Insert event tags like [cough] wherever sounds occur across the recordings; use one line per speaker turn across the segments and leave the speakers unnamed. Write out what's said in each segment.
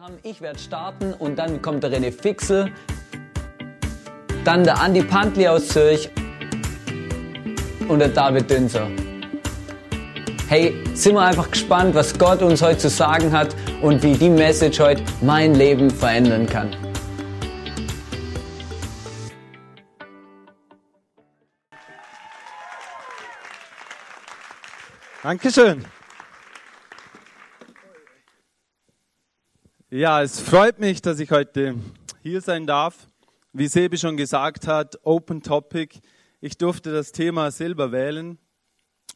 haben. Ich werde starten und dann kommt der René Fixel, dann der Andi Pantli aus Zürich und der David Dünser. Hey, sind wir einfach gespannt, was Gott uns heute zu sagen hat und wie die Message heute mein Leben verändern kann.
Dankeschön. Ja, es freut mich, dass ich heute hier sein darf. Wie Sebi schon gesagt hat, Open Topic. Ich durfte das Thema selber wählen.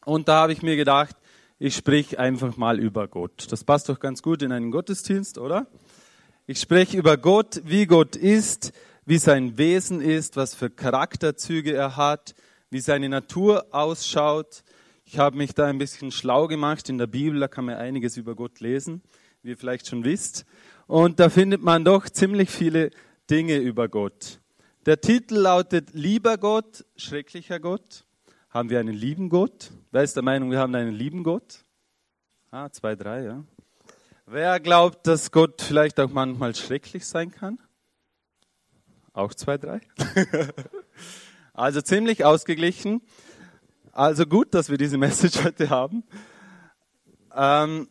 Und da habe ich mir gedacht, ich sprich einfach mal über Gott. Das passt doch ganz gut in einen Gottesdienst, oder? Ich spreche über Gott, wie Gott ist, wie sein Wesen ist, was für Charakterzüge er hat, wie seine Natur ausschaut. Ich habe mich da ein bisschen schlau gemacht in der Bibel, da kann man einiges über Gott lesen, wie ihr vielleicht schon wisst. Und da findet man doch ziemlich viele Dinge über Gott. Der Titel lautet Lieber Gott, schrecklicher Gott. Haben wir einen lieben Gott? Wer ist der Meinung, wir haben einen lieben Gott? Ah, zwei, drei, ja. Wer glaubt, dass Gott vielleicht auch manchmal schrecklich sein kann? Auch zwei, drei. [laughs] also ziemlich ausgeglichen. Also gut, dass wir diese Message heute haben. Ähm,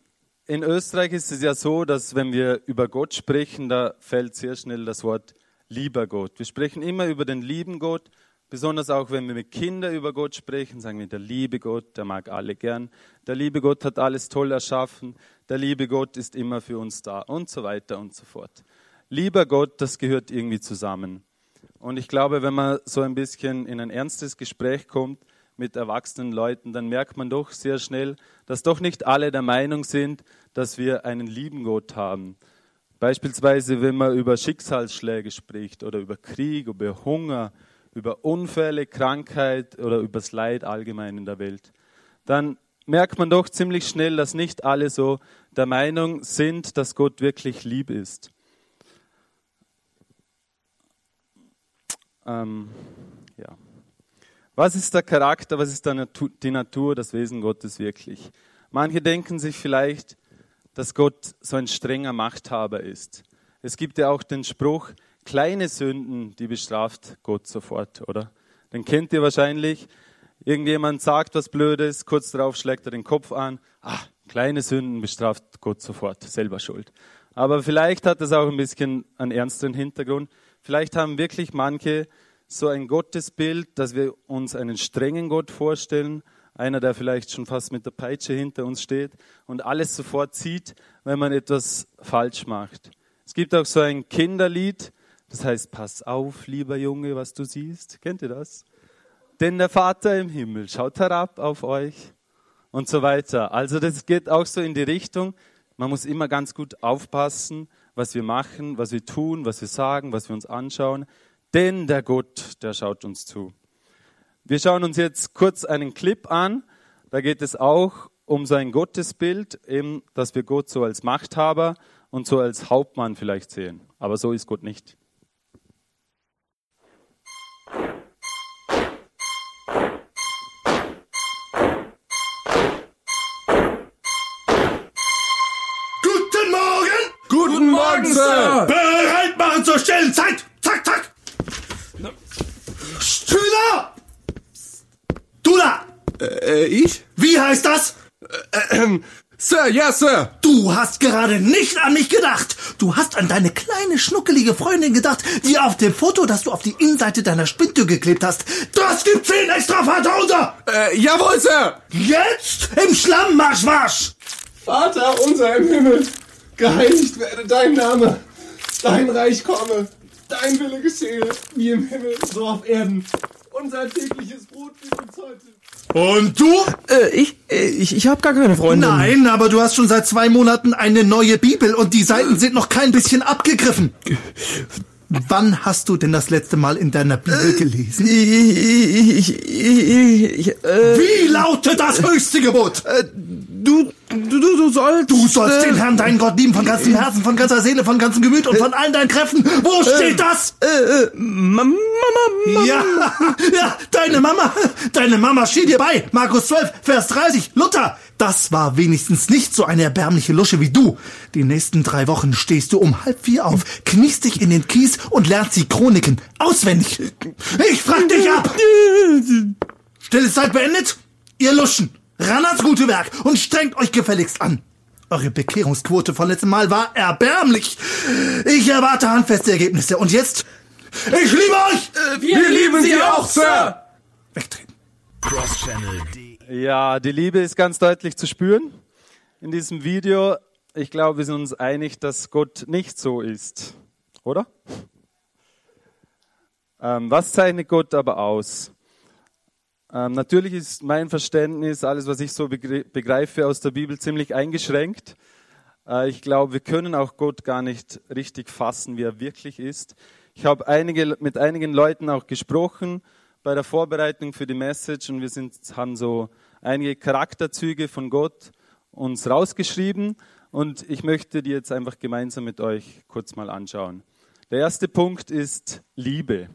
in Österreich ist es ja so, dass wenn wir über Gott sprechen, da fällt sehr schnell das Wort lieber Gott. Wir sprechen immer über den lieben Gott, besonders auch wenn wir mit Kindern über Gott sprechen, sagen wir, der liebe Gott, der mag alle gern. Der liebe Gott hat alles toll erschaffen. Der liebe Gott ist immer für uns da und so weiter und so fort. Lieber Gott, das gehört irgendwie zusammen. Und ich glaube, wenn man so ein bisschen in ein ernstes Gespräch kommt, mit erwachsenen Leuten, dann merkt man doch sehr schnell, dass doch nicht alle der Meinung sind, dass wir einen lieben Gott haben. Beispielsweise, wenn man über Schicksalsschläge spricht oder über Krieg, über Hunger, über Unfälle, Krankheit oder über das Leid allgemein in der Welt, dann merkt man doch ziemlich schnell, dass nicht alle so der Meinung sind, dass Gott wirklich lieb ist. Ähm, ja. Was ist der Charakter, was ist die Natur, das Wesen Gottes wirklich? Manche denken sich vielleicht, dass Gott so ein strenger Machthaber ist. Es gibt ja auch den Spruch, kleine Sünden, die bestraft Gott sofort, oder? Den kennt ihr wahrscheinlich. Irgendjemand sagt was Blödes, kurz darauf schlägt er den Kopf an. Ah, kleine Sünden bestraft Gott sofort, selber schuld. Aber vielleicht hat es auch ein bisschen einen ernsteren Hintergrund. Vielleicht haben wirklich manche so ein Gottesbild, dass wir uns einen strengen Gott vorstellen, einer, der vielleicht schon fast mit der Peitsche hinter uns steht und alles sofort sieht, wenn man etwas falsch macht. Es gibt auch so ein Kinderlied, das heißt, pass auf, lieber Junge, was du siehst. Kennt ihr das? Denn der Vater im Himmel schaut herab auf euch und so weiter. Also das geht auch so in die Richtung, man muss immer ganz gut aufpassen, was wir machen, was wir tun, was wir sagen, was wir uns anschauen, denn der Gott, der schaut uns zu. Wir schauen uns jetzt kurz einen Clip an. Da geht es auch um so ein Gottesbild, eben, dass wir Gott so als Machthaber und so als Hauptmann vielleicht sehen. Aber so ist Gott nicht.
Guten Morgen!
Guten Morgen, Sir!
Bereit machen zur Stellenzeit zack! Schüler! Du da!
Äh, ich?
Wie heißt das?
Ähm, Sir, ja, Sir.
Du hast gerade nicht an mich gedacht. Du hast an deine kleine schnuckelige Freundin gedacht, die auf dem Foto, das du auf die Innenseite deiner Spindtür geklebt hast. Das gibt zehn extra Vaterunser!
Äh, jawohl, Sir.
Jetzt im Schlamm marsch, marsch!
Vater unser im Himmel, geheiligt werde dein Name, dein Reich komme, dein Wille geschehe, wie im Himmel, so auf Erden. Unser tägliches Brot gib uns heute.
Und du?
Äh, ich, äh, ich, ich habe gar keine Freundin.
Nein, aber du hast schon seit zwei Monaten eine neue Bibel und die Seiten sind noch kein bisschen abgegriffen. Wann hast du denn das letzte Mal in deiner Bibel gelesen?
Ich, ich, ich, ich, äh,
Wie lautet das höchste Gebot?
Äh, du, du, du, du sollst.
Du sollst
äh,
den Herrn, deinen Gott lieben von ganzem Herzen, von ganzer Seele, von ganzem Gemüt und von allen deinen Kräften. Wo steht das?
Äh, äh, Mama, Mama,
Ja, ja, deine Mama, deine Mama steht dir bei. Markus 12, Vers 30. Luther, Das war wenigstens nicht so eine erbärmliche Lusche wie du. Die nächsten drei Wochen stehst du um halb vier auf, kniest dich in den Kies und lernst die Chroniken auswendig. Ich frag dich ab! [laughs] Stille Zeit beendet? Ihr Luschen, ran ans gute Werk und strengt euch gefälligst an. Eure Bekehrungsquote von letztem Mal war erbärmlich. Ich erwarte handfeste Ergebnisse. Und jetzt? Ich liebe euch!
Wir, lieben Sie auch, Sir!
Wegtreten.
Ja, die Liebe ist ganz deutlich zu spüren in diesem Video. Ich glaube, wir sind uns einig, dass Gott nicht so ist, oder? Ähm, was zeichnet Gott aber aus? Ähm, natürlich ist mein Verständnis, alles, was ich so begreife aus der Bibel, ziemlich eingeschränkt. Äh, ich glaube, wir können auch Gott gar nicht richtig fassen, wie er wirklich ist. Ich habe einige, mit einigen Leuten auch gesprochen bei der Vorbereitung für die Message und wir sind, haben so einige Charakterzüge von Gott uns rausgeschrieben und ich möchte die jetzt einfach gemeinsam mit euch kurz mal anschauen. Der erste Punkt ist Liebe.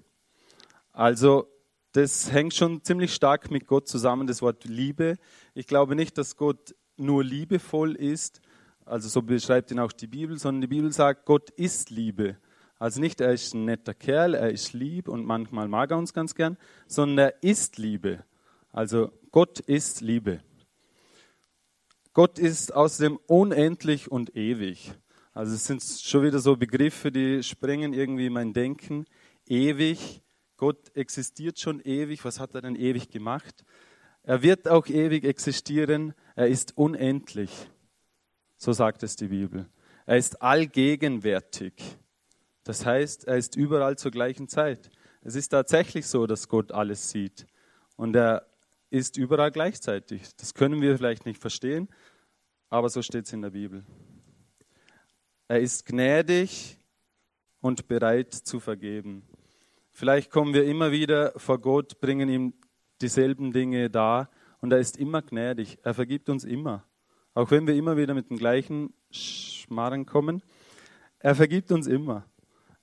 Also das hängt schon ziemlich stark mit Gott zusammen, das Wort Liebe. Ich glaube nicht, dass Gott nur liebevoll ist, also so beschreibt ihn auch die Bibel, sondern die Bibel sagt, Gott ist Liebe. Also nicht, er ist ein netter Kerl, er ist lieb und manchmal mag er uns ganz gern, sondern er ist Liebe. Also Gott ist Liebe. Gott ist außerdem unendlich und ewig. Also es sind schon wieder so Begriffe, die sprengen irgendwie mein Denken. Ewig, Gott existiert schon ewig. Was hat er denn ewig gemacht? Er wird auch ewig existieren. Er ist unendlich. So sagt es die Bibel. Er ist allgegenwärtig. Das heißt, er ist überall zur gleichen Zeit. Es ist tatsächlich so, dass Gott alles sieht. Und er ist überall gleichzeitig. Das können wir vielleicht nicht verstehen, aber so steht es in der Bibel. Er ist gnädig und bereit zu vergeben. Vielleicht kommen wir immer wieder vor Gott, bringen ihm dieselben Dinge dar und er ist immer gnädig. Er vergibt uns immer. Auch wenn wir immer wieder mit dem gleichen Schmarren kommen, er vergibt uns immer.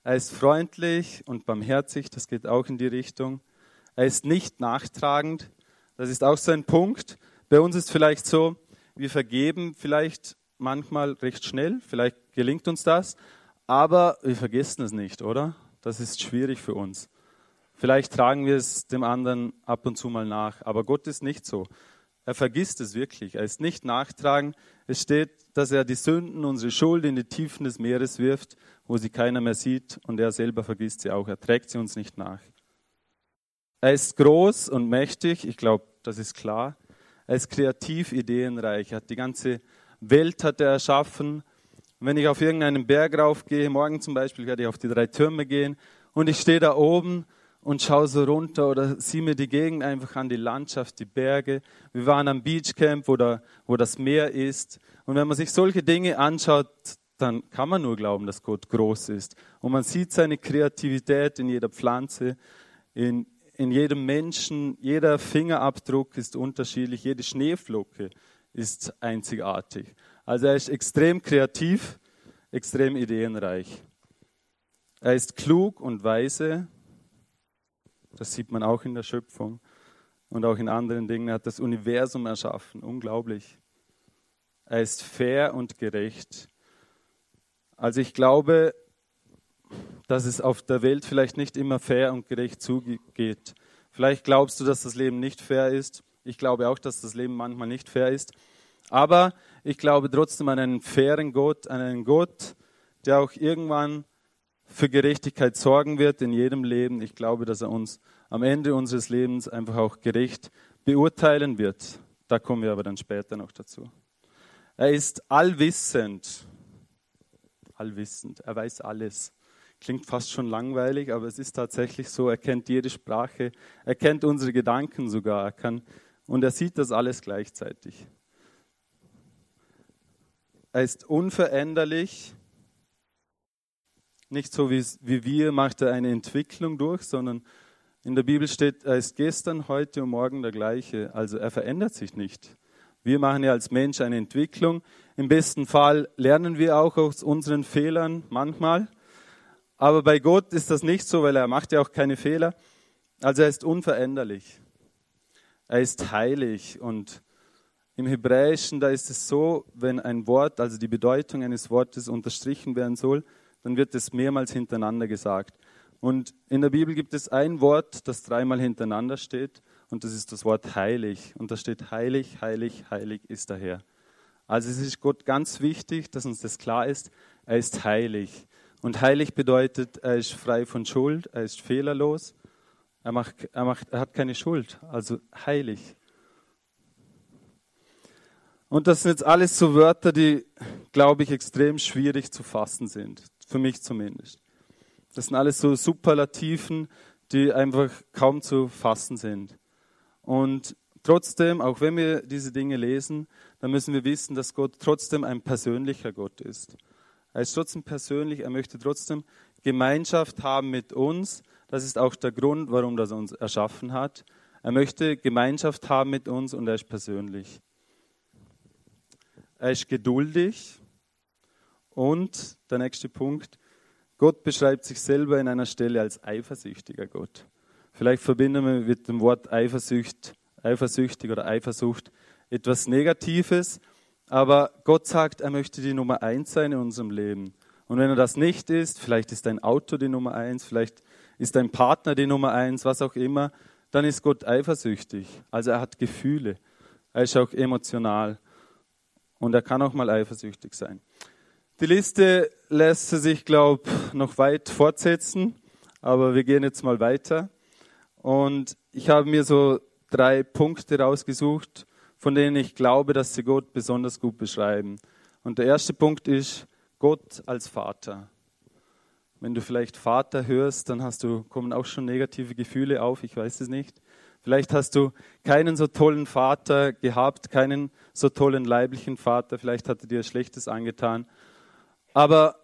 Er ist freundlich und barmherzig, das geht auch in die Richtung. Er ist nicht nachtragend, das ist auch so ein Punkt. Bei uns ist vielleicht so, wir vergeben vielleicht manchmal recht schnell, vielleicht gelingt uns das, aber wir vergessen es nicht, oder? Das ist schwierig für uns. Vielleicht tragen wir es dem anderen ab und zu mal nach, aber Gott ist nicht so. Er vergisst es wirklich. Er ist nicht nachtragend. Es steht, dass er die Sünden, unsere Schuld in die Tiefen des Meeres wirft, wo sie keiner mehr sieht und er selber vergisst sie auch. Er trägt sie uns nicht nach. Er ist groß und mächtig, ich glaube, das ist klar. Er ist kreativ, ideenreich. Er hat die ganze Welt hat er erschaffen wenn ich auf irgendeinen Berg raufgehe, morgen zum Beispiel werde ich auf die drei Türme gehen und ich stehe da oben und schaue so runter oder sieh mir die Gegend einfach an, die Landschaft, die Berge. Wir waren am Beachcamp, wo, da, wo das Meer ist. Und wenn man sich solche Dinge anschaut, dann kann man nur glauben, dass Gott groß ist. Und man sieht seine Kreativität in jeder Pflanze, in, in jedem Menschen. Jeder Fingerabdruck ist unterschiedlich, jede Schneeflocke ist einzigartig. Also er ist extrem kreativ, extrem ideenreich. Er ist klug und weise. Das sieht man auch in der Schöpfung und auch in anderen Dingen. Er hat das Universum erschaffen. Unglaublich. Er ist fair und gerecht. Also ich glaube, dass es auf der Welt vielleicht nicht immer fair und gerecht zugeht. Vielleicht glaubst du, dass das Leben nicht fair ist. Ich glaube auch, dass das Leben manchmal nicht fair ist. Aber ich glaube trotzdem an einen fairen Gott, an einen Gott, der auch irgendwann für Gerechtigkeit sorgen wird in jedem Leben. Ich glaube, dass er uns am Ende unseres Lebens einfach auch gerecht beurteilen wird. Da kommen wir aber dann später noch dazu. Er ist allwissend. Allwissend. Er weiß alles. Klingt fast schon langweilig, aber es ist tatsächlich so. Er kennt jede Sprache. Er kennt unsere Gedanken sogar. Er kann, und er sieht das alles gleichzeitig. Er ist unveränderlich. Nicht so wie, wie wir macht er eine Entwicklung durch, sondern in der Bibel steht, er ist gestern, heute und morgen der gleiche. Also er verändert sich nicht. Wir machen ja als Mensch eine Entwicklung. Im besten Fall lernen wir auch aus unseren Fehlern manchmal. Aber bei Gott ist das nicht so, weil er macht ja auch keine Fehler. Also er ist unveränderlich. Er ist heilig und im Hebräischen, da ist es so, wenn ein Wort, also die Bedeutung eines Wortes unterstrichen werden soll, dann wird es mehrmals hintereinander gesagt. Und in der Bibel gibt es ein Wort, das dreimal hintereinander steht, und das ist das Wort heilig. Und da steht heilig, heilig, heilig ist der Herr. Also es ist Gott ganz wichtig, dass uns das klar ist, er ist heilig. Und heilig bedeutet, er ist frei von Schuld, er ist fehlerlos, er, macht, er, macht, er hat keine Schuld, also heilig. Und das sind jetzt alles so Wörter, die, glaube ich, extrem schwierig zu fassen sind, für mich zumindest. Das sind alles so Superlativen, die einfach kaum zu fassen sind. Und trotzdem, auch wenn wir diese Dinge lesen, dann müssen wir wissen, dass Gott trotzdem ein persönlicher Gott ist. Er ist trotzdem persönlich, er möchte trotzdem Gemeinschaft haben mit uns. Das ist auch der Grund, warum er uns erschaffen hat. Er möchte Gemeinschaft haben mit uns und er ist persönlich. Er ist geduldig und der nächste Punkt, Gott beschreibt sich selber in einer Stelle als eifersüchtiger Gott. Vielleicht verbinden wir mit dem Wort Eifersucht, eifersüchtig oder Eifersucht etwas Negatives, aber Gott sagt, er möchte die Nummer eins sein in unserem Leben. Und wenn er das nicht ist, vielleicht ist dein Auto die Nummer eins, vielleicht ist dein Partner die Nummer eins, was auch immer, dann ist Gott eifersüchtig. Also er hat Gefühle. Er ist auch emotional. Und er kann auch mal eifersüchtig sein. Die Liste lässt sich, glaube ich, noch weit fortsetzen, aber wir gehen jetzt mal weiter. Und ich habe mir so drei Punkte rausgesucht, von denen ich glaube, dass sie Gott besonders gut beschreiben. Und der erste Punkt ist Gott als Vater. Wenn du vielleicht Vater hörst, dann hast du, kommen auch schon negative Gefühle auf, ich weiß es nicht. Vielleicht hast du keinen so tollen Vater gehabt, keinen so tollen leiblichen Vater, vielleicht hat er dir Schlechtes angetan. Aber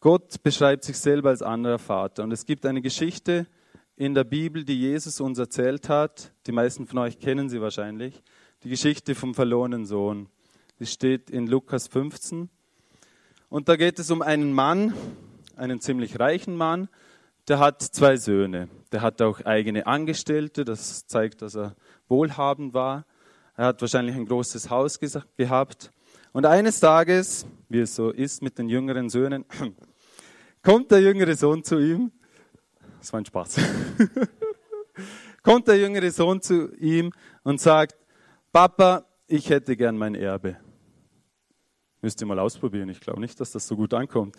Gott beschreibt sich selber als anderer Vater. Und es gibt eine Geschichte in der Bibel, die Jesus uns erzählt hat. Die meisten von euch kennen sie wahrscheinlich die Geschichte vom verlorenen Sohn. Die steht in Lukas 15. Und da geht es um einen Mann, einen ziemlich reichen Mann, der hat zwei Söhne. Der hat auch eigene Angestellte, das zeigt, dass er wohlhabend war. Er hat wahrscheinlich ein großes Haus gehabt. Und eines Tages, wie es so ist mit den jüngeren Söhnen, [clears throat] kommt der jüngere Sohn zu ihm. Das war ein Spaß. [laughs] kommt der jüngere Sohn zu ihm und sagt, Papa, ich hätte gern mein Erbe. Müsst ihr mal ausprobieren. Ich glaube nicht, dass das so gut ankommt.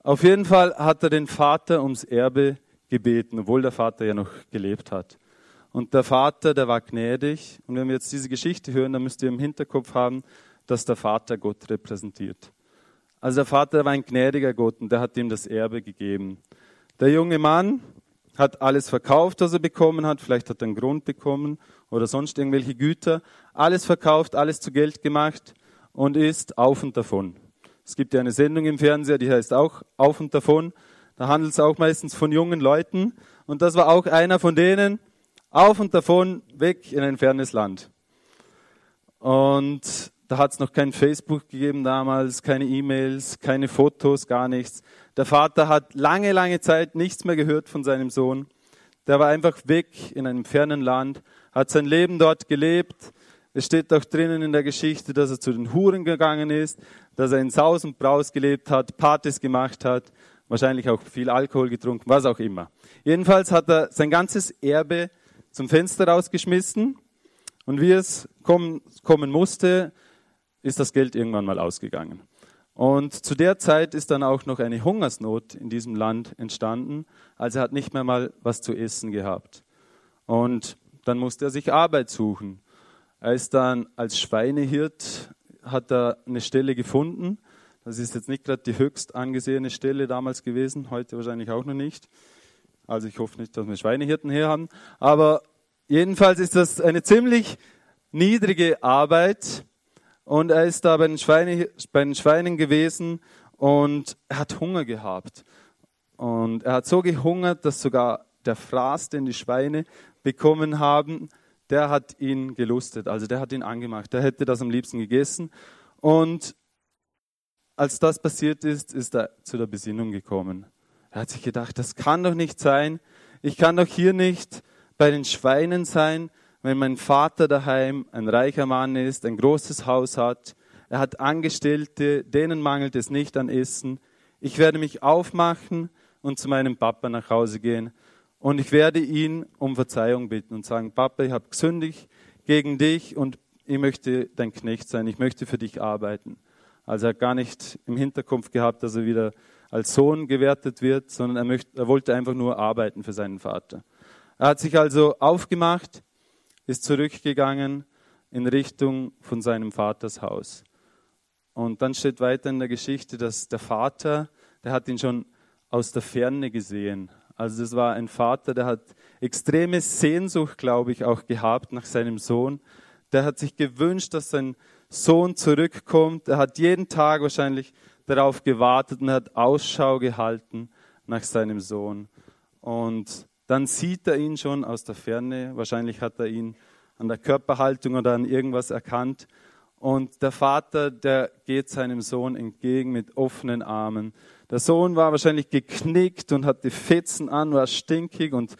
Auf jeden Fall hat er den Vater ums Erbe gebeten, obwohl der Vater ja noch gelebt hat. Und der Vater, der war gnädig. Und wenn wir jetzt diese Geschichte hören, dann müsst ihr im Hinterkopf haben, dass der Vater Gott repräsentiert. Also der Vater war ein gnädiger Gott und der hat ihm das Erbe gegeben. Der junge Mann hat alles verkauft, was er bekommen hat. Vielleicht hat er einen Grund bekommen oder sonst irgendwelche Güter, alles verkauft, alles zu Geld gemacht und ist auf und davon. Es gibt ja eine Sendung im Fernseher, die heißt auch Auf und davon. Da handelt es auch meistens von jungen Leuten. Und das war auch einer von denen, auf und davon, weg in ein fernes Land. Und da hat es noch kein Facebook gegeben damals, keine E-Mails, keine Fotos, gar nichts. Der Vater hat lange, lange Zeit nichts mehr gehört von seinem Sohn. Der war einfach weg in einem fernen Land, hat sein Leben dort gelebt. Es steht auch drinnen in der Geschichte, dass er zu den Huren gegangen ist, dass er in Saus und Braus gelebt hat, Partys gemacht hat, wahrscheinlich auch viel Alkohol getrunken, was auch immer. Jedenfalls hat er sein ganzes Erbe zum Fenster rausgeschmissen und wie es kommen, kommen musste, ist das Geld irgendwann mal ausgegangen. Und zu der Zeit ist dann auch noch eine Hungersnot in diesem Land entstanden. Also er hat nicht mehr mal was zu essen gehabt. Und dann musste er sich Arbeit suchen. Er ist dann als Schweinehirt, hat er eine Stelle gefunden. Das ist jetzt nicht gerade die höchst angesehene Stelle damals gewesen, heute wahrscheinlich auch noch nicht. Also ich hoffe nicht, dass wir Schweinehirten hier haben. Aber jedenfalls ist das eine ziemlich niedrige Arbeit. Und er ist da bei den, Schweine, bei den Schweinen gewesen und er hat Hunger gehabt. Und er hat so gehungert, dass sogar der Fraß, den die Schweine bekommen haben, der hat ihn gelustet, also der hat ihn angemacht. Der hätte das am liebsten gegessen. Und als das passiert ist, ist er zu der Besinnung gekommen. Er hat sich gedacht, das kann doch nicht sein. Ich kann doch hier nicht bei den Schweinen sein, wenn mein Vater daheim ein reicher Mann ist, ein großes Haus hat, er hat Angestellte, denen mangelt es nicht an Essen. Ich werde mich aufmachen und zu meinem Papa nach Hause gehen und ich werde ihn um Verzeihung bitten und sagen, Papa, ich habe gesündigt gegen dich und ich möchte dein Knecht sein, ich möchte für dich arbeiten. Also er hat gar nicht im Hinterkopf gehabt, dass er wieder als Sohn gewertet wird, sondern er, möchte, er wollte einfach nur arbeiten für seinen Vater. Er hat sich also aufgemacht, ist zurückgegangen in Richtung von seinem Vaters Haus. Und dann steht weiter in der Geschichte, dass der Vater, der hat ihn schon aus der Ferne gesehen. Also das war ein Vater, der hat extreme Sehnsucht, glaube ich, auch gehabt nach seinem Sohn. Der hat sich gewünscht, dass sein Sohn zurückkommt. Er hat jeden Tag wahrscheinlich darauf gewartet und hat Ausschau gehalten nach seinem Sohn. Und dann sieht er ihn schon aus der Ferne. Wahrscheinlich hat er ihn an der Körperhaltung oder an irgendwas erkannt. Und der Vater, der geht seinem Sohn entgegen mit offenen Armen. Der Sohn war wahrscheinlich geknickt und hatte Fetzen an, war stinkig und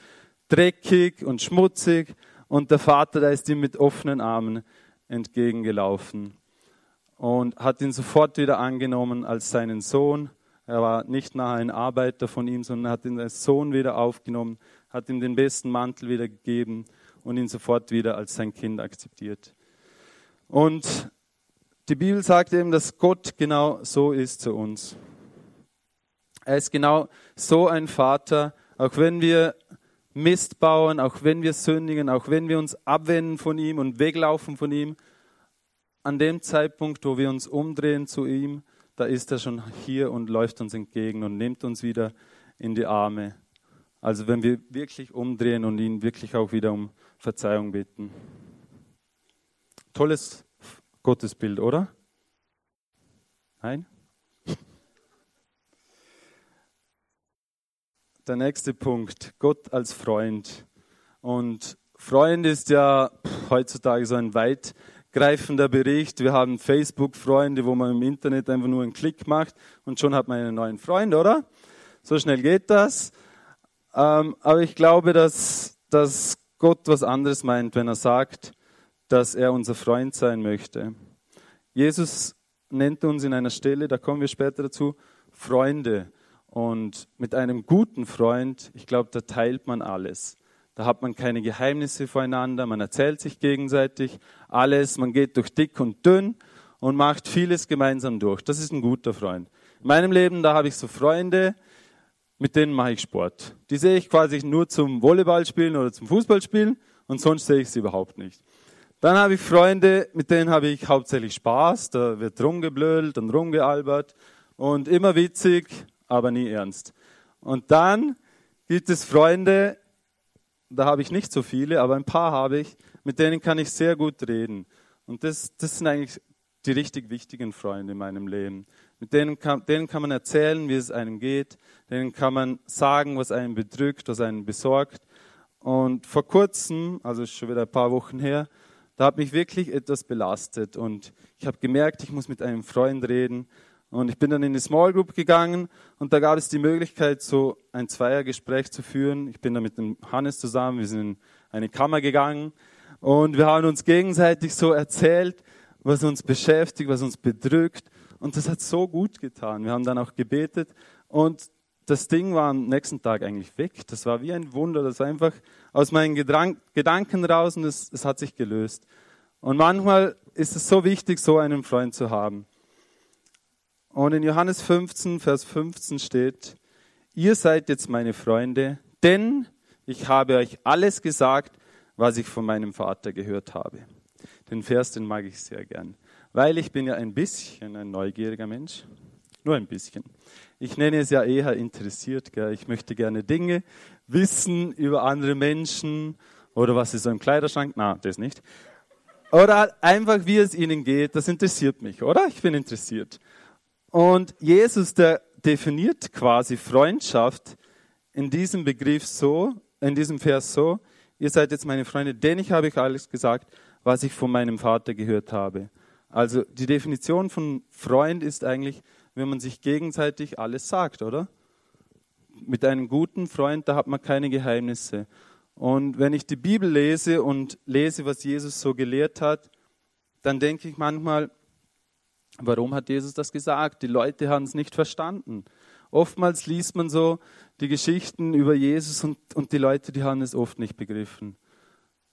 dreckig und schmutzig. Und der Vater, der ist ihm mit offenen Armen entgegengelaufen und hat ihn sofort wieder angenommen als seinen Sohn. Er war nicht nachher ein Arbeiter von ihm, sondern hat ihn als Sohn wieder aufgenommen, hat ihm den besten Mantel wieder gegeben und ihn sofort wieder als sein Kind akzeptiert. Und die Bibel sagt eben, dass Gott genau so ist zu uns. Er ist genau so ein Vater, auch wenn wir Mist bauen, auch wenn wir sündigen, auch wenn wir uns abwenden von ihm und weglaufen von ihm, an dem Zeitpunkt, wo wir uns umdrehen zu ihm, da ist er schon hier und läuft uns entgegen und nimmt uns wieder in die Arme. Also wenn wir wirklich umdrehen und ihn wirklich auch wieder um Verzeihung bitten. Tolles Gottesbild, oder? Nein? Der nächste Punkt, Gott als Freund. Und Freund ist ja heutzutage so ein weit greifender Bericht. Wir haben Facebook-Freunde, wo man im Internet einfach nur einen Klick macht und schon hat man einen neuen Freund, oder? So schnell geht das. Ähm, aber ich glaube, dass, dass Gott was anderes meint, wenn er sagt, dass er unser Freund sein möchte. Jesus nennt uns in einer Stelle, da kommen wir später dazu, Freunde. Und mit einem guten Freund, ich glaube, da teilt man alles. Da hat man keine Geheimnisse voreinander, man erzählt sich gegenseitig alles, man geht durch dick und dünn und macht vieles gemeinsam durch. Das ist ein guter Freund. In meinem Leben, da habe ich so Freunde, mit denen mache ich Sport. Die sehe ich quasi nur zum Volleyballspielen oder zum Fußballspielen und sonst sehe ich sie überhaupt nicht. Dann habe ich Freunde, mit denen habe ich hauptsächlich Spaß, da wird rumgeblödelt und rumgealbert und immer witzig, aber nie ernst. Und dann gibt es Freunde, da habe ich nicht so viele, aber ein paar habe ich, mit denen kann ich sehr gut reden. Und das, das sind eigentlich die richtig wichtigen Freunde in meinem Leben. Mit denen kann, denen kann man erzählen, wie es einem geht. Denen kann man sagen, was einen bedrückt, was einen besorgt. Und vor kurzem, also schon wieder ein paar Wochen her, da hat mich wirklich etwas belastet. Und ich habe gemerkt, ich muss mit einem Freund reden. Und ich bin dann in die Small Group gegangen und da gab es die Möglichkeit, so ein Zweiergespräch zu führen. Ich bin da mit dem Hannes zusammen, wir sind in eine Kammer gegangen und wir haben uns gegenseitig so erzählt, was uns beschäftigt, was uns bedrückt. Und das hat so gut getan. Wir haben dann auch gebetet und das Ding war am nächsten Tag eigentlich weg. Das war wie ein Wunder. Das war einfach aus meinen Gedanken raus und es hat sich gelöst. Und manchmal ist es so wichtig, so einen Freund zu haben. Und in Johannes 15, Vers 15 steht, ihr seid jetzt meine Freunde, denn ich habe euch alles gesagt, was ich von meinem Vater gehört habe. Den Vers, den mag ich sehr gern, weil ich bin ja ein bisschen ein neugieriger Mensch, nur ein bisschen. Ich nenne es ja eher interessiert. Gell? Ich möchte gerne Dinge wissen über andere Menschen oder was ist so im Kleiderschrank. Na, das nicht. Oder einfach, wie es ihnen geht. Das interessiert mich, oder? Ich bin interessiert. Und Jesus, der definiert quasi Freundschaft in diesem Begriff so, in diesem Vers so, ihr seid jetzt meine Freunde, denn ich habe euch alles gesagt, was ich von meinem Vater gehört habe. Also die Definition von Freund ist eigentlich, wenn man sich gegenseitig alles sagt, oder? Mit einem guten Freund, da hat man keine Geheimnisse. Und wenn ich die Bibel lese und lese, was Jesus so gelehrt hat, dann denke ich manchmal, warum hat Jesus das gesagt? Die Leute haben es nicht verstanden. Oftmals liest man so die Geschichten über Jesus und, und die Leute, die haben es oft nicht begriffen.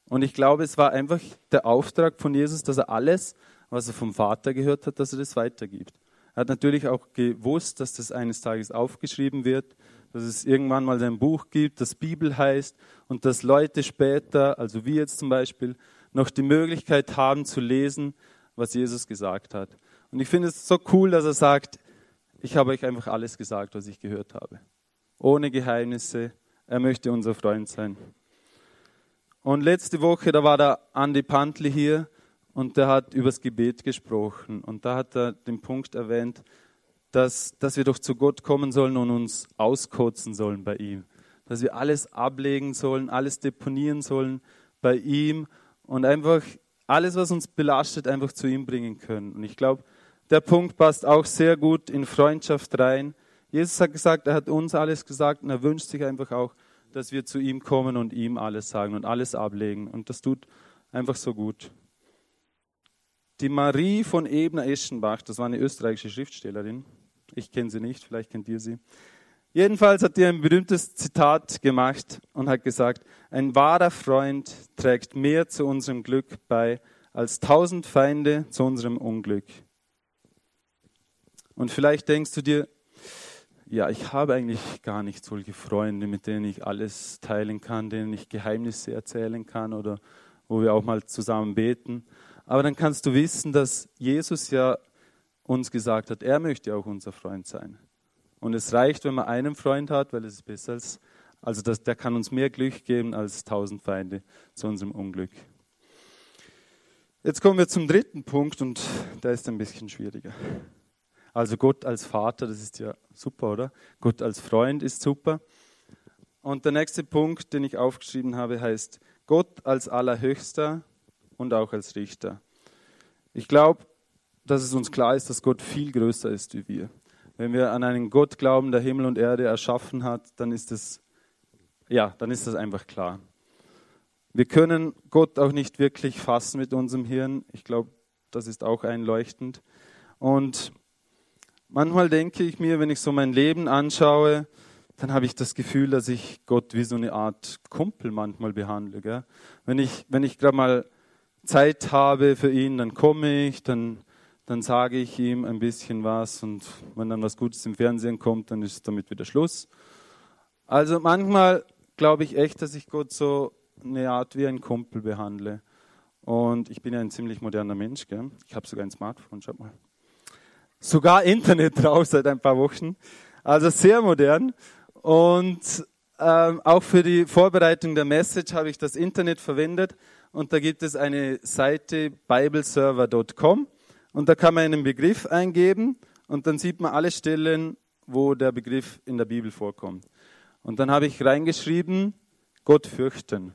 Und ich glaube, es war einfach der Auftrag von Jesus, dass er alles, was er vom Vater gehört hat, dass er das weitergibt. Er hat natürlich auch gewusst, dass das eines Tages aufgeschrieben wird, dass es irgendwann mal ein Buch gibt, das Bibel heißt und dass Leute später, also wir jetzt zum Beispiel, noch die Möglichkeit haben zu lesen, was Jesus gesagt hat. Und ich finde es so cool, dass er sagt, ich habe euch einfach alles gesagt, was ich gehört habe. Ohne Geheimnisse. Er möchte unser Freund sein. Und letzte Woche, da war der Andi Pantli hier und der hat übers Gebet gesprochen. Und da hat er den Punkt erwähnt, dass, dass wir doch zu Gott kommen sollen und uns auskotzen sollen bei ihm. Dass wir alles ablegen sollen, alles deponieren sollen bei ihm und einfach alles, was uns belastet, einfach zu ihm bringen können. Und ich glaube, der Punkt passt auch sehr gut in Freundschaft rein. Jesus hat gesagt, er hat uns alles gesagt und er wünscht sich einfach auch, dass wir zu ihm kommen und ihm alles sagen und alles ablegen. Und das tut einfach so gut. Die Marie von Ebner-Eschenbach, das war eine österreichische Schriftstellerin. Ich kenne sie nicht, vielleicht kennt ihr sie. Jedenfalls hat ihr ein berühmtes Zitat gemacht und hat gesagt, ein wahrer Freund trägt mehr zu unserem Glück bei als tausend Feinde zu unserem Unglück. Und vielleicht denkst du dir, ja, ich habe eigentlich gar nicht solche Freunde, mit denen ich alles teilen kann, denen ich Geheimnisse erzählen kann oder wo wir auch mal zusammen beten. Aber dann kannst du wissen, dass Jesus ja uns gesagt hat, er möchte auch unser Freund sein. Und es reicht, wenn man einen Freund hat, weil es ist besser als, also das, der kann uns mehr Glück geben als tausend Feinde zu unserem Unglück. Jetzt kommen wir zum dritten Punkt und der ist ein bisschen schwieriger. Also Gott als Vater, das ist ja super, oder? Gott als Freund ist super. Und der nächste Punkt, den ich aufgeschrieben habe, heißt Gott als Allerhöchster und auch als Richter. Ich glaube, dass es uns klar ist, dass Gott viel größer ist wie wir. Wenn wir an einen Gott glauben, der Himmel und Erde erschaffen hat, dann ist das, ja, dann ist das einfach klar. Wir können Gott auch nicht wirklich fassen mit unserem Hirn. Ich glaube, das ist auch einleuchtend. Und Manchmal denke ich mir, wenn ich so mein Leben anschaue, dann habe ich das Gefühl, dass ich Gott wie so eine Art Kumpel manchmal behandle. Gell? Wenn ich, wenn ich gerade mal Zeit habe für ihn, dann komme ich, dann, dann sage ich ihm ein bisschen was und wenn dann was Gutes im Fernsehen kommt, dann ist damit wieder Schluss. Also manchmal glaube ich echt, dass ich Gott so eine Art wie ein Kumpel behandle. Und ich bin ja ein ziemlich moderner Mensch. Gell? Ich habe sogar ein Smartphone, schaut mal sogar Internet [laughs] drauf seit ein paar Wochen. Also sehr modern. Und ähm, auch für die Vorbereitung der Message habe ich das Internet verwendet. Und da gibt es eine Seite bibleserver.com. Und da kann man einen Begriff eingeben und dann sieht man alle Stellen, wo der Begriff in der Bibel vorkommt. Und dann habe ich reingeschrieben, Gott fürchten.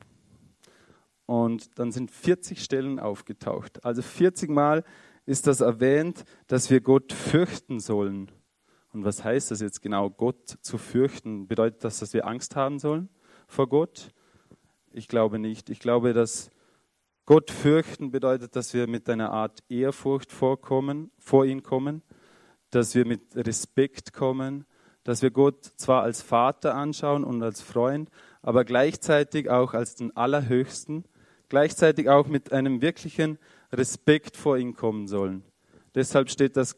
Und dann sind 40 Stellen aufgetaucht. Also 40 Mal ist das erwähnt, dass wir Gott fürchten sollen. Und was heißt das jetzt genau, Gott zu fürchten? Bedeutet das, dass wir Angst haben sollen vor Gott? Ich glaube nicht. Ich glaube, dass Gott fürchten bedeutet, dass wir mit einer Art Ehrfurcht vorkommen, vor ihn kommen, dass wir mit Respekt kommen, dass wir Gott zwar als Vater anschauen und als Freund, aber gleichzeitig auch als den Allerhöchsten, gleichzeitig auch mit einem wirklichen Respekt vor ihn kommen sollen. Deshalb steht das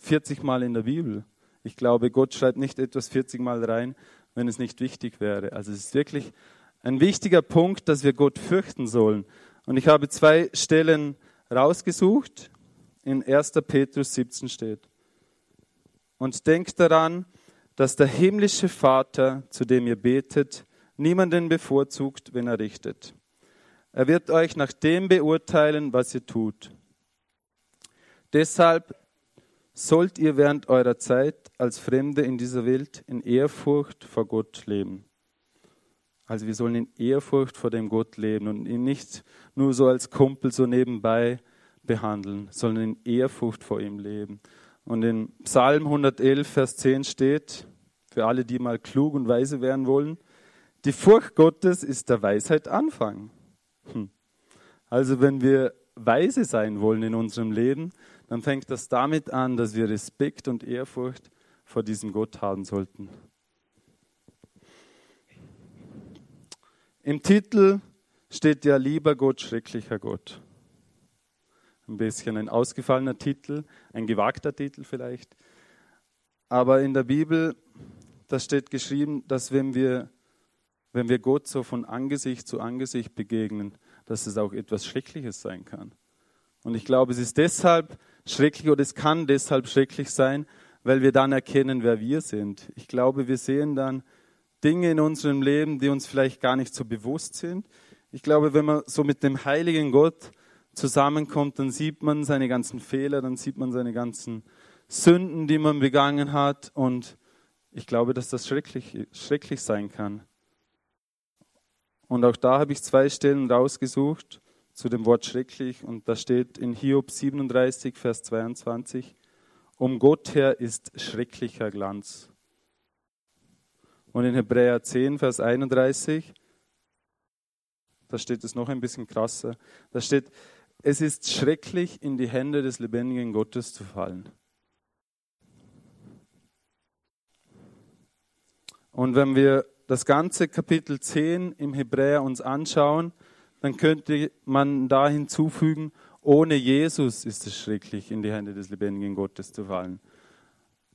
40 Mal in der Bibel. Ich glaube, Gott schreibt nicht etwas 40 Mal rein, wenn es nicht wichtig wäre. Also es ist wirklich ein wichtiger Punkt, dass wir Gott fürchten sollen. Und ich habe zwei Stellen rausgesucht. In 1. Petrus 17 steht. Und denkt daran, dass der himmlische Vater, zu dem ihr betet, niemanden bevorzugt, wenn er richtet. Er wird euch nach dem beurteilen, was ihr tut. Deshalb sollt ihr während eurer Zeit als Fremde in dieser Welt in Ehrfurcht vor Gott leben. Also wir sollen in Ehrfurcht vor dem Gott leben und ihn nicht nur so als Kumpel so nebenbei behandeln, sondern in Ehrfurcht vor ihm leben. Und in Psalm 111, Vers 10 steht, für alle, die mal klug und weise werden wollen, Die Furcht Gottes ist der Weisheit Anfang. Hm. Also wenn wir weise sein wollen in unserem Leben, dann fängt das damit an, dass wir Respekt und Ehrfurcht vor diesem Gott haben sollten. Im Titel steht ja lieber Gott, schrecklicher Gott. Ein bisschen ein ausgefallener Titel, ein gewagter Titel vielleicht. Aber in der Bibel, da steht geschrieben, dass wenn wir, wenn wir Gott so von Angesicht zu Angesicht begegnen, dass es auch etwas Schreckliches sein kann. Und ich glaube, es ist deshalb schrecklich oder es kann deshalb schrecklich sein, weil wir dann erkennen, wer wir sind. Ich glaube, wir sehen dann Dinge in unserem Leben, die uns vielleicht gar nicht so bewusst sind. Ich glaube, wenn man so mit dem heiligen Gott zusammenkommt, dann sieht man seine ganzen Fehler, dann sieht man seine ganzen Sünden, die man begangen hat. Und ich glaube, dass das schrecklich, schrecklich sein kann. Und auch da habe ich zwei Stellen rausgesucht zu dem Wort schrecklich. Und da steht in Hiob 37, Vers 22, um Gott her ist schrecklicher Glanz. Und in Hebräer 10, Vers 31, da steht es noch ein bisschen krasser, da steht, es ist schrecklich, in die Hände des lebendigen Gottes zu fallen. Und wenn wir das ganze Kapitel 10 im Hebräer uns anschauen, dann könnte man da hinzufügen, ohne Jesus ist es schrecklich, in die Hände des lebendigen Gottes zu fallen.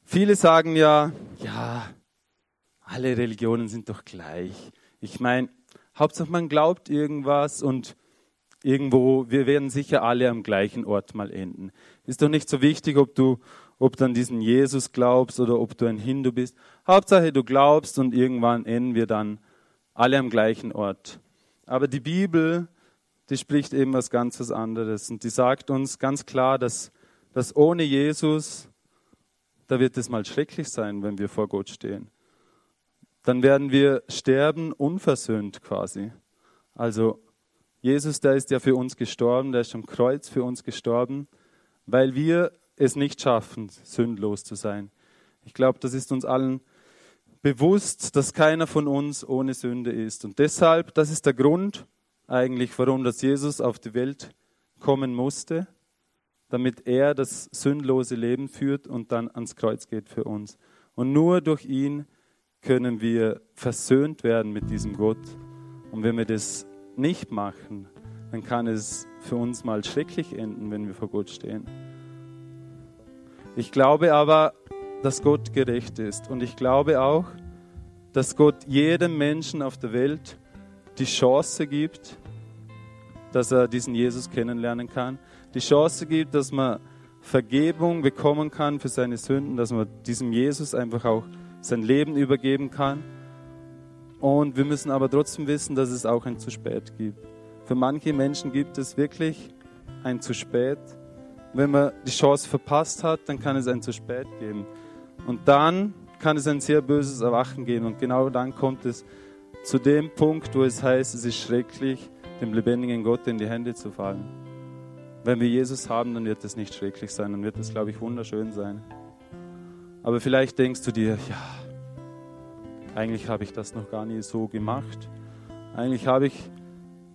Viele sagen ja, ja, alle Religionen sind doch gleich. Ich meine, Hauptsache man glaubt irgendwas und irgendwo, wir werden sicher alle am gleichen Ort mal enden. Ist doch nicht so wichtig, ob du, ob du an diesen Jesus glaubst oder ob du ein Hindu bist. Hauptsache du glaubst und irgendwann enden wir dann alle am gleichen Ort. Aber die Bibel, die spricht eben was ganz was anderes und die sagt uns ganz klar, dass, dass ohne Jesus, da wird es mal schrecklich sein, wenn wir vor Gott stehen. Dann werden wir sterben unversöhnt quasi. Also Jesus, der ist ja für uns gestorben, der ist am Kreuz für uns gestorben, weil wir es nicht schaffen, sündlos zu sein. Ich glaube, das ist uns allen bewusst, dass keiner von uns ohne Sünde ist. Und deshalb, das ist der Grund eigentlich, warum das Jesus auf die Welt kommen musste, damit er das sündlose Leben führt und dann ans Kreuz geht für uns. Und nur durch ihn können wir versöhnt werden mit diesem Gott. Und wenn wir das nicht machen, dann kann es für uns mal schrecklich enden, wenn wir vor Gott stehen. Ich glaube aber, dass Gott gerecht ist. Und ich glaube auch, dass Gott jedem Menschen auf der Welt die Chance gibt, dass er diesen Jesus kennenlernen kann. Die Chance gibt, dass man Vergebung bekommen kann für seine Sünden, dass man diesem Jesus einfach auch sein Leben übergeben kann. Und wir müssen aber trotzdem wissen, dass es auch ein zu spät gibt. Für manche Menschen gibt es wirklich ein zu spät. Wenn man die Chance verpasst hat, dann kann es ein zu spät geben. Und dann kann es ein sehr böses Erwachen geben. Und genau dann kommt es zu dem Punkt, wo es heißt, es ist schrecklich, dem lebendigen Gott in die Hände zu fallen. Wenn wir Jesus haben, dann wird es nicht schrecklich sein, dann wird es, glaube ich, wunderschön sein. Aber vielleicht denkst du dir, ja, eigentlich habe ich das noch gar nie so gemacht. Eigentlich habe ich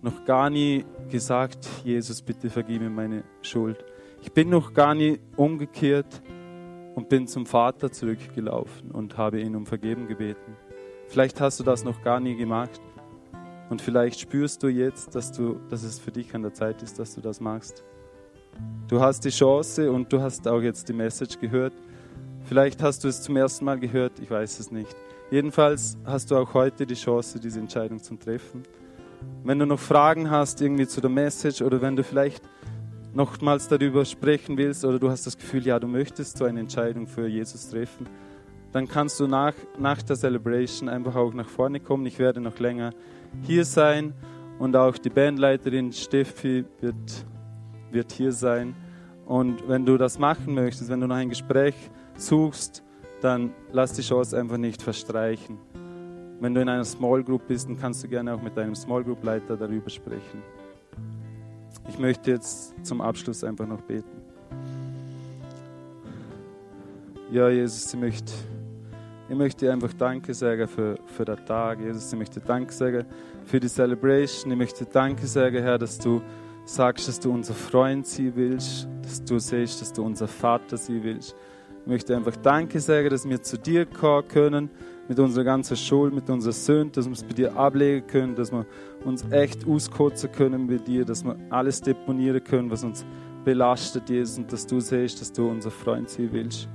noch gar nie gesagt, Jesus, bitte vergib mir meine Schuld. Ich bin noch gar nie umgekehrt und bin zum Vater zurückgelaufen und habe ihn um Vergeben gebeten. Vielleicht hast du das noch gar nie gemacht und vielleicht spürst du jetzt, dass, du, dass es für dich an der Zeit ist, dass du das machst. Du hast die Chance und du hast auch jetzt die Message gehört. Vielleicht hast du es zum ersten Mal gehört, ich weiß es nicht. Jedenfalls hast du auch heute die Chance, diese Entscheidung zu treffen. Wenn du noch Fragen hast irgendwie zu der Message oder wenn du vielleicht nochmals darüber sprechen willst oder du hast das Gefühl, ja, du möchtest so eine Entscheidung für Jesus treffen, dann kannst du nach, nach der Celebration einfach auch nach vorne kommen. Ich werde noch länger hier sein und auch die Bandleiterin Steffi wird, wird hier sein. Und wenn du das machen möchtest, wenn du noch ein Gespräch suchst, dann lass die Chance einfach nicht verstreichen. Wenn du in einer Small Group bist, dann kannst du gerne auch mit deinem Small Group Leiter darüber sprechen. Ich möchte jetzt zum Abschluss einfach noch beten. Ja, Jesus, ich möchte Ich möchte einfach Danke sagen für, für den Tag, Jesus. Ich möchte Danke sagen für die Celebration. Ich möchte Danke sagen, Herr, dass du sagst, dass du unser Freund sein willst, dass du siehst, dass du unser Vater sein willst. Ich möchte einfach Danke sagen, dass wir zu dir kommen können, mit unserer ganzen Schuld, mit unseren Sünden, dass wir es bei dir ablegen können, dass wir uns echt auskotzen können bei dir, dass wir alles deponieren können, was uns belastet, Jesus, und dass du siehst, dass du unser Freund sein willst.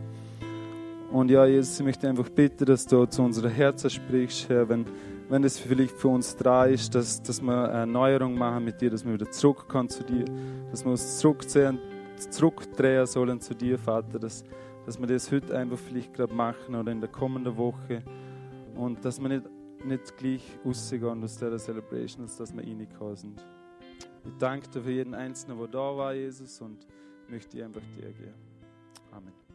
Und ja, Jesus, ich möchte einfach bitten, dass du zu unseren Herzen sprichst, Herr, wenn, wenn es vielleicht für uns dran ist, dass, dass wir eine Erneuerung machen mit dir, dass wir wieder zurückkommen zu dir, dass wir uns zurückdrehen sollen zu dir, Vater, dass, dass wir das heute einfach vielleicht gerade machen oder in der kommenden Woche und dass wir nicht, nicht gleich rausgehen aus dieser Celebration, als dass wir reingekommen sind. Ich danke dir für jeden Einzelnen, der da war, Jesus, und möchte dir einfach dir geben. Amen.